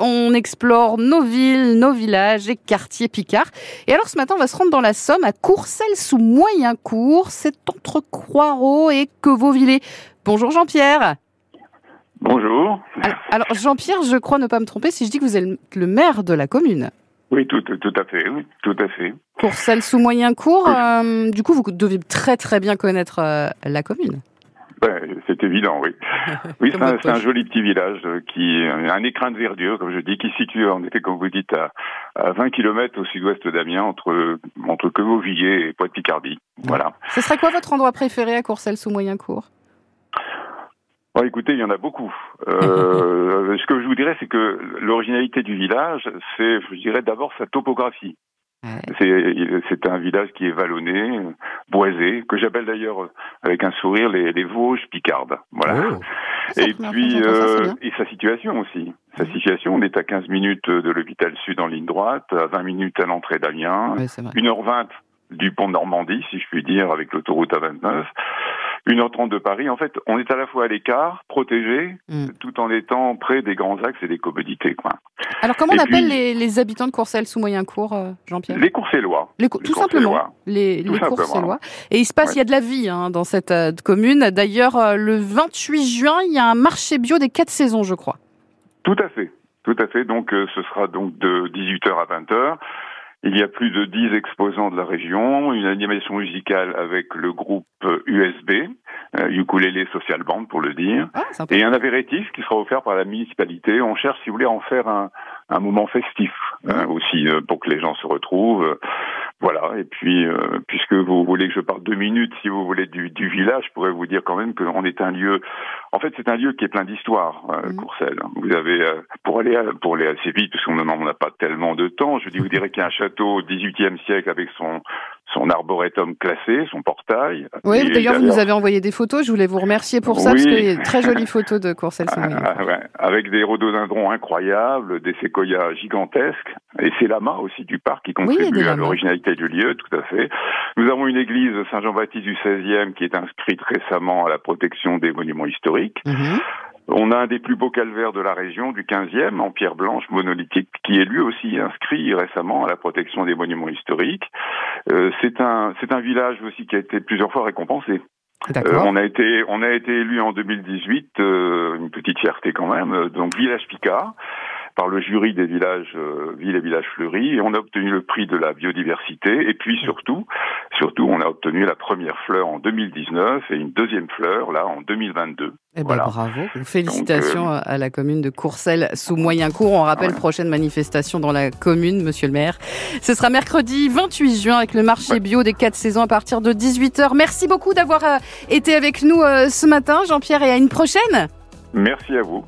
On explore nos villes, nos villages et quartiers picards. Et alors ce matin, on va se rendre dans la Somme, à Courcelles sous Moyencourt. C'est entre Croixeau et Quevauvillers. Bonjour Jean-Pierre. Bonjour. Alors, Jean-Pierre, je crois ne pas me tromper si je dis que vous êtes le maire de la commune. Oui, tout, tout à fait, oui, tout à fait. Courcelles sous Moyencourt, euh, du coup, vous devez très très bien connaître euh, la commune. C'est évident, oui. Oui, c'est un, joli petit village euh, qui un écrin de verdure, comme je dis, qui se situe en effet, comme vous dites, à, 20 km au sud-ouest d'Amiens, entre entre Quevauvillers et Pointe-Picardie. Voilà. Ce serait quoi votre endroit préféré à Courcelles sous Moyencourt Oh, écoutez, il y en a beaucoup. Euh, ce que je vous dirais, c'est que l'originalité du village, c'est, je dirais, d'abord sa topographie. C'est un village qui est vallonné, boisé, que j'appelle d'ailleurs avec un sourire les, les Vosges picardes. Voilà. Oh. Et puis euh, et sa situation aussi. Sa situation, on est à 15 minutes de l'hôpital Sud en ligne droite, à 20 minutes à l'entrée d'Amiens, 1h20 du pont de Normandie, si je puis dire, avec l'autoroute A29. 1h30 de Paris. En fait, on est à la fois à l'écart, protégé, mm. tout en étant près des grands axes et des commodités. Quoi. Alors, comment on appelle les, habitants de Courcelles sous Moyencourt, euh, Jean-Pierre? Les Courcellois. Les, tout simplement. Les, les Courcellois. Et il se passe, il y a de la vie hein, dans cette euh, commune. D'ailleurs, euh, le 28 juin, il y a un marché bio des quatre saisons, je crois. Tout à fait. Tout à fait. Donc, ce sera donc de 18h à 20h. Il y a plus de 10 exposants de la région, une animation musicale avec le groupe USB, euh, Ukulele Social Band pour le dire, ah, et un apéritif qui sera offert par la municipalité. On cherche, si vous voulez, à en faire un, un moment festif hein, aussi euh, pour que les gens se retrouvent. Et puis euh, puisque vous voulez que je parle deux minutes, si vous voulez, du, du village, je pourrais vous dire quand même qu'on est un lieu. En fait, c'est un lieu qui est plein d'histoire, euh, Courcelles. Vous avez euh, pour aller pour aller assez vite, parce qu'on n'a pas tellement de temps. Je dis, vous direz qu'il y a un château au XVIIIe siècle avec son son arboretum classé, son portail. Oui, d'ailleurs, vous nous avez envoyé des photos. Je voulais vous remercier pour ça, parce qu'il y a une très jolie photo de Courcelles. Ah, ouais. Avec des rhododendrons incroyables, des séquoias gigantesques, et c'est l'amas aussi du parc qui contribue à l'originalité du lieu, tout à fait. Nous avons une église Saint-Jean-Baptiste du XVIe qui est inscrite récemment à la protection des monuments historiques. Mhm. On a un des plus beaux calvaires de la région, du 15e, en pierre blanche monolithique, qui est lui aussi inscrit récemment à la protection des monuments historiques. Euh, c'est un village aussi qui a été plusieurs fois récompensé. Euh, on a été on a été élu en 2018, euh, une petite fierté quand même. Donc village Picard par le jury des villages euh, villes et villages fleuris et on a obtenu le prix de la biodiversité et puis surtout surtout on a obtenu la première fleur en 2019 et une deuxième fleur là en 2022. Eh ben bravo, félicitations euh, à la commune de Courcelles sous Moyencourt. On rappelle prochaine manifestation dans la commune, monsieur le maire. Ce sera mercredi 28 juin avec le marché bio des quatre saisons à partir de 18h. Merci beaucoup d'avoir euh, été avec nous ce matin, Jean-Pierre, et à une prochaine. Merci à vous.